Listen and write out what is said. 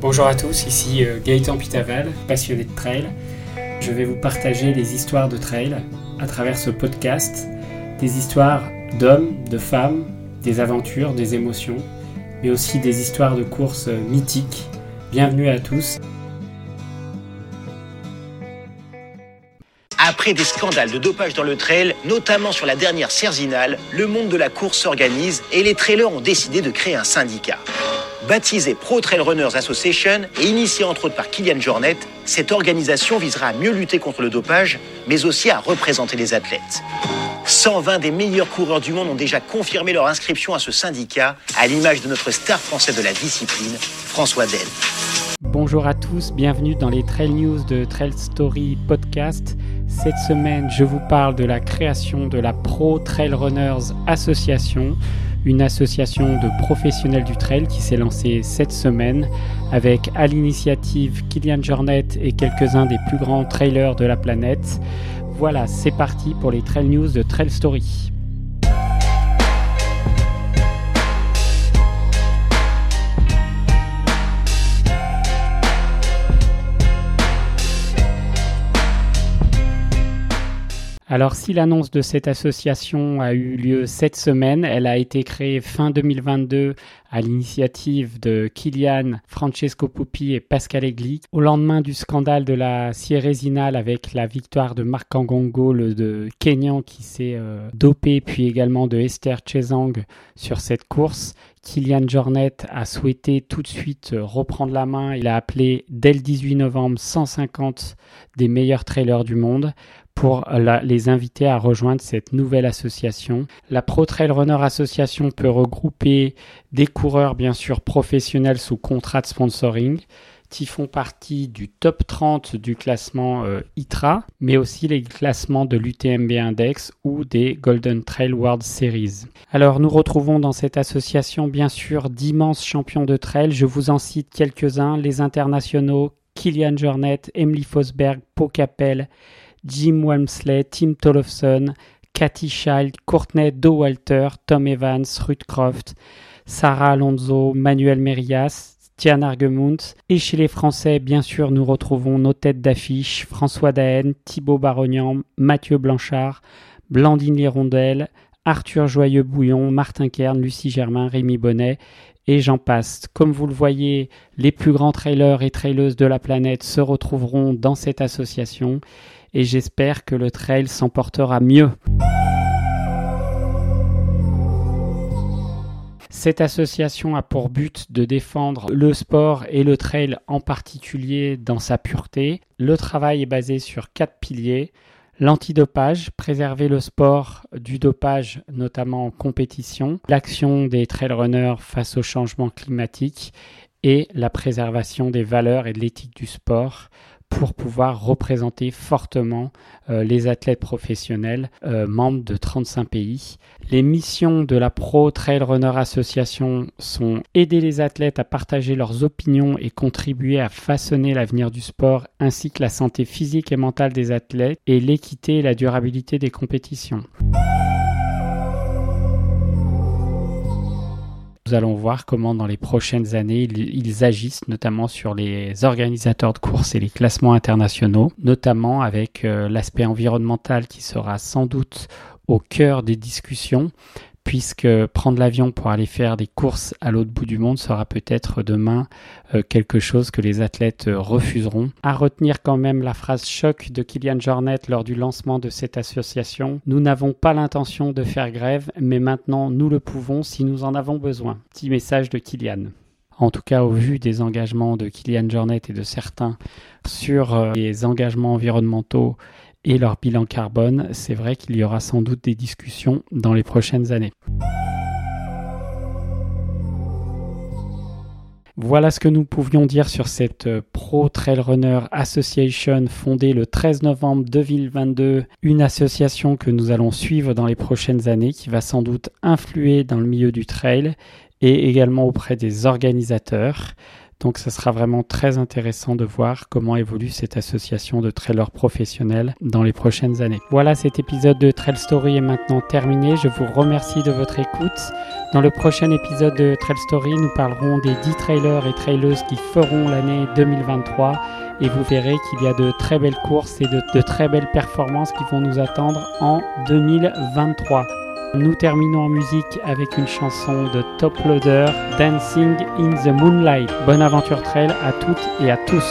Bonjour à tous, ici euh, Gaëtan Pitaval, passionné de trail. Je vais vous partager des histoires de trail à travers ce podcast, des histoires d'hommes, de femmes, des aventures, des émotions, mais aussi des histoires de courses euh, mythiques. Bienvenue à tous. Après des scandales de dopage dans le trail, notamment sur la dernière Cerzinal, le monde de la course s'organise et les trailers ont décidé de créer un syndicat. Baptisé Pro Trail Runners Association et initié entre autres par Kylian Jornet, cette organisation visera à mieux lutter contre le dopage, mais aussi à représenter les athlètes. 120 des meilleurs coureurs du monde ont déjà confirmé leur inscription à ce syndicat, à l'image de notre star français de la discipline, François Den. Bonjour à tous, bienvenue dans les Trail News de Trail Story Podcast. Cette semaine, je vous parle de la création de la Pro Trail Runners Association, une association de professionnels du trail qui s'est lancée cette semaine avec à l'initiative Kylian Jornet et quelques-uns des plus grands trailers de la planète. Voilà, c'est parti pour les Trail News de Trail Story. Alors si l'annonce de cette association a eu lieu cette semaine, elle a été créée fin 2022 à l'initiative de Kylian, Francesco Pupi et Pascal Egli, au lendemain du scandale de la Sierresinal avec la victoire de Marc Angongo, le de Kenyan qui s'est euh, dopé, puis également de Esther Chezang sur cette course. Kylian Jornet a souhaité tout de suite euh, reprendre la main. Il a appelé dès le 18 novembre 150 des meilleurs trailers du monde pour les inviter à rejoindre cette nouvelle association. La Pro Trail Runner Association peut regrouper des coureurs bien sûr professionnels sous contrat de sponsoring qui font partie du top 30 du classement euh, ITRA, mais aussi les classements de l'UTMB Index ou des Golden Trail World Series. Alors nous retrouvons dans cette association bien sûr d'immenses champions de trail, je vous en cite quelques-uns, les internationaux Kilian Jornet, Emily Fosberg, Pau Capel, Jim Walmsley, Tim Tollefson, Cathy Child, Courtney Dowalter, Tom Evans, Ruth Croft, Sarah Alonso, Manuel Merias, Tian Argemunt. Et chez les Français, bien sûr, nous retrouvons nos têtes d'affiche François Daen, Thibaut Barognan, Mathieu Blanchard, Blandine Lirondelle, Arthur Joyeux-Bouillon, Martin Kern, Lucie Germain, Rémi Bonnet et j'en passe. Comme vous le voyez, les plus grands trailers et traileuses de la planète se retrouveront dans cette association et j'espère que le trail s'emportera mieux. Cette association a pour but de défendre le sport et le trail en particulier dans sa pureté. Le travail est basé sur quatre piliers. L'antidopage, préserver le sport du dopage, notamment en compétition, l'action des trail runners face au changement climatique et la préservation des valeurs et de l'éthique du sport pour pouvoir représenter fortement euh, les athlètes professionnels euh, membres de 35 pays. Les missions de la Pro Trail Runner Association sont aider les athlètes à partager leurs opinions et contribuer à façonner l'avenir du sport ainsi que la santé physique et mentale des athlètes et l'équité et la durabilité des compétitions. Allons voir comment dans les prochaines années ils, agissent, notamment sur les organisateurs de courses et les classements internationaux, notamment avec euh, l'aspect environnemental qui sera sans doute au cœur des discussions, puisque prendre l'avion pour aller faire des courses à l'autre bout du monde sera peut-être demain euh, quelque chose que les athlètes euh, refuseront. À retenir quand même la phrase choc de Kylian Jornet lors du lancement de cette association. Nous n'avons pas l'intention de faire grève, mais maintenant nous le pouvons si nous en avons besoin. Petit message de Kylian. En tout cas, au vu des engagements de Kylian Jornet et de certains sur euh, les engagements environnementaux et leur bilan carbone, c'est vrai qu'il y aura sans doute des discussions dans les prochaines années. Voilà ce que nous pouvions dire sur cette euh, Pro Trail Runner Association fondée le 13 novembre 2022, une association que nous allons suivre dans les prochaines années qui va sans doute influer dans le milieu du trail et également auprès des organisateurs. Donc ce sera vraiment très intéressant de voir comment évolue cette association de trailers professionnels dans les prochaines années. Voilà, cet épisode de Trail Story est maintenant terminé. Je vous remercie de votre écoute. Dans le prochain épisode de Trail Story, nous parlerons des 10 trailers et traileuses qui feront l'année 2023 et vous verrez qu'il y a de très belles courses et de très belles performances qui vont nous attendre en 2023. Nous terminons en musique avec une chanson de Top Loader, Dancing in the Moonlight. Bonne aventure trail à toutes et à tous.